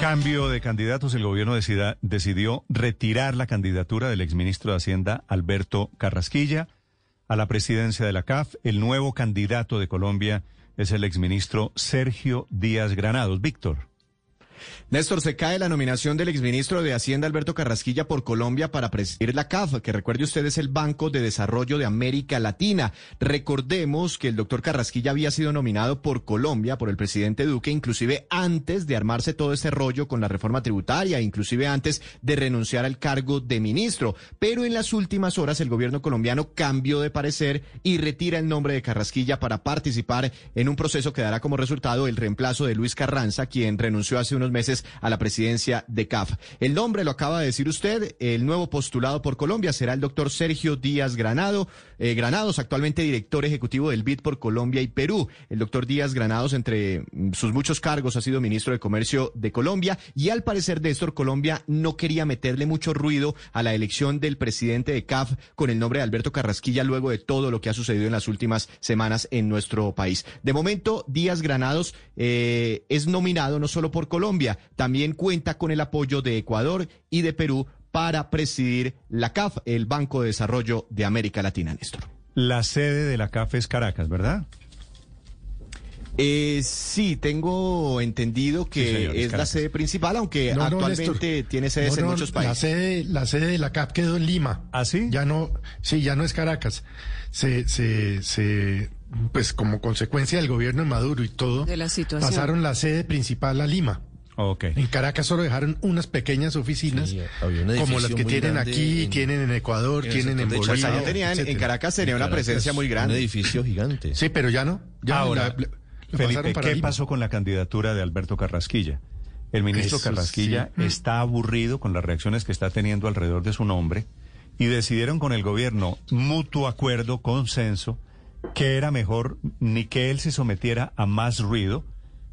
Cambio de candidatos. El gobierno decidió retirar la candidatura del exministro de Hacienda, Alberto Carrasquilla, a la presidencia de la CAF. El nuevo candidato de Colombia es el exministro Sergio Díaz Granados. Víctor. Néstor, se cae la nominación del exministro de Hacienda Alberto Carrasquilla por Colombia para presidir la CAF, que recuerde usted es el Banco de Desarrollo de América Latina. Recordemos que el doctor Carrasquilla había sido nominado por Colombia, por el presidente Duque, inclusive antes de armarse todo este rollo con la reforma tributaria, inclusive antes de renunciar al cargo de ministro. Pero en las últimas horas el gobierno colombiano cambió de parecer y retira el nombre de Carrasquilla para participar en un proceso que dará como resultado el reemplazo de Luis Carranza, quien renunció hace unos meses a la presidencia de CAF. El nombre lo acaba de decir usted, el nuevo postulado por Colombia será el doctor Sergio Díaz Granado, eh, Granados, actualmente director ejecutivo del BID por Colombia y Perú. El doctor Díaz Granados, entre mm, sus muchos cargos, ha sido ministro de Comercio de Colombia y al parecer Néstor Colombia no quería meterle mucho ruido a la elección del presidente de CAF con el nombre de Alberto Carrasquilla luego de todo lo que ha sucedido en las últimas semanas en nuestro país. De momento, Díaz Granados eh, es nominado no solo por Colombia, también cuenta con el apoyo de Ecuador y de Perú para presidir la CAF, el Banco de Desarrollo de América Latina, Néstor. La sede de la CAF es Caracas, ¿verdad? Eh, sí, tengo entendido que Sí, señor, es la sede principal, aunque No, no, actualmente Néstor. tiene sedes No, en muchos países. sede, la sede de la CAP quedó en Lima. ¿Ah, sí? Ya no, sí, ya no es Caracas. Se, se, se, pues como consecuencia del gobierno de Maduro y todo, De la situación. pasaron la sede principal a Lima. En Caracas solo dejaron unas pequeñas oficinas, Sí, un como las que tienen aquí, en- tienen en Ecuador, en tienen en Bolivia. tenían, en. Caracas tenía una presencia muy Un grande. edificio gigante. Sí, pero ya no. Ya Ahora, la- la- la Felipe, ¿qué Lima. pasó con la candidatura de Alberto Carrasquilla? El ministro Eso Carrasquilla sí. está aburrido con las reacciones que está teniendo alrededor de su nombre y decidieron con el gobierno, mutuo acuerdo, consenso, que era mejor ni que él se sometiera a más ruido.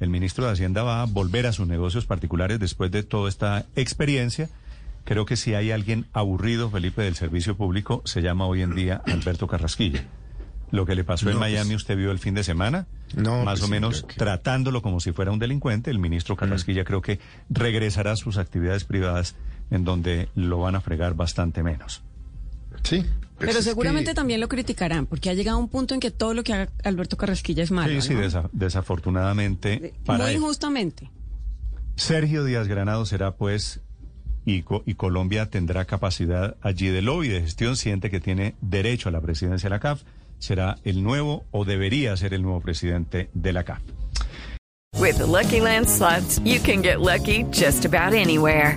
El ministro de Hacienda va a volver a sus negocios particulares después de toda esta experiencia. Creo que si hay alguien aburrido, Felipe, del servicio público, se llama hoy en día Alberto Carrasquilla. Lo que le pasó en No, pues- Miami, usted vio el fin de semana, No, más pues o sí, menos que- tratándolo como si fuera un delincuente. El ministro Carrasquilla creo que regresará a sus actividades privadas en donde lo van a fregar bastante menos. Sí. Pues Pero es seguramente que- también lo criticarán, porque ha llegado un punto en que todo lo que haga Alberto Carrasquilla es malo. sí, sí, ¿no? desa- desafortunadamente para Muy él. injustamente. Sergio Díaz Granado será pues y, Co- y Colombia tendrá capacidad allí de lobby, de gestión, siente que tiene derecho a la presidencia de la CAF, será el nuevo o debería ser el nuevo presidente de la CAF. With the Lucky Land slots, you can get lucky just about anywhere.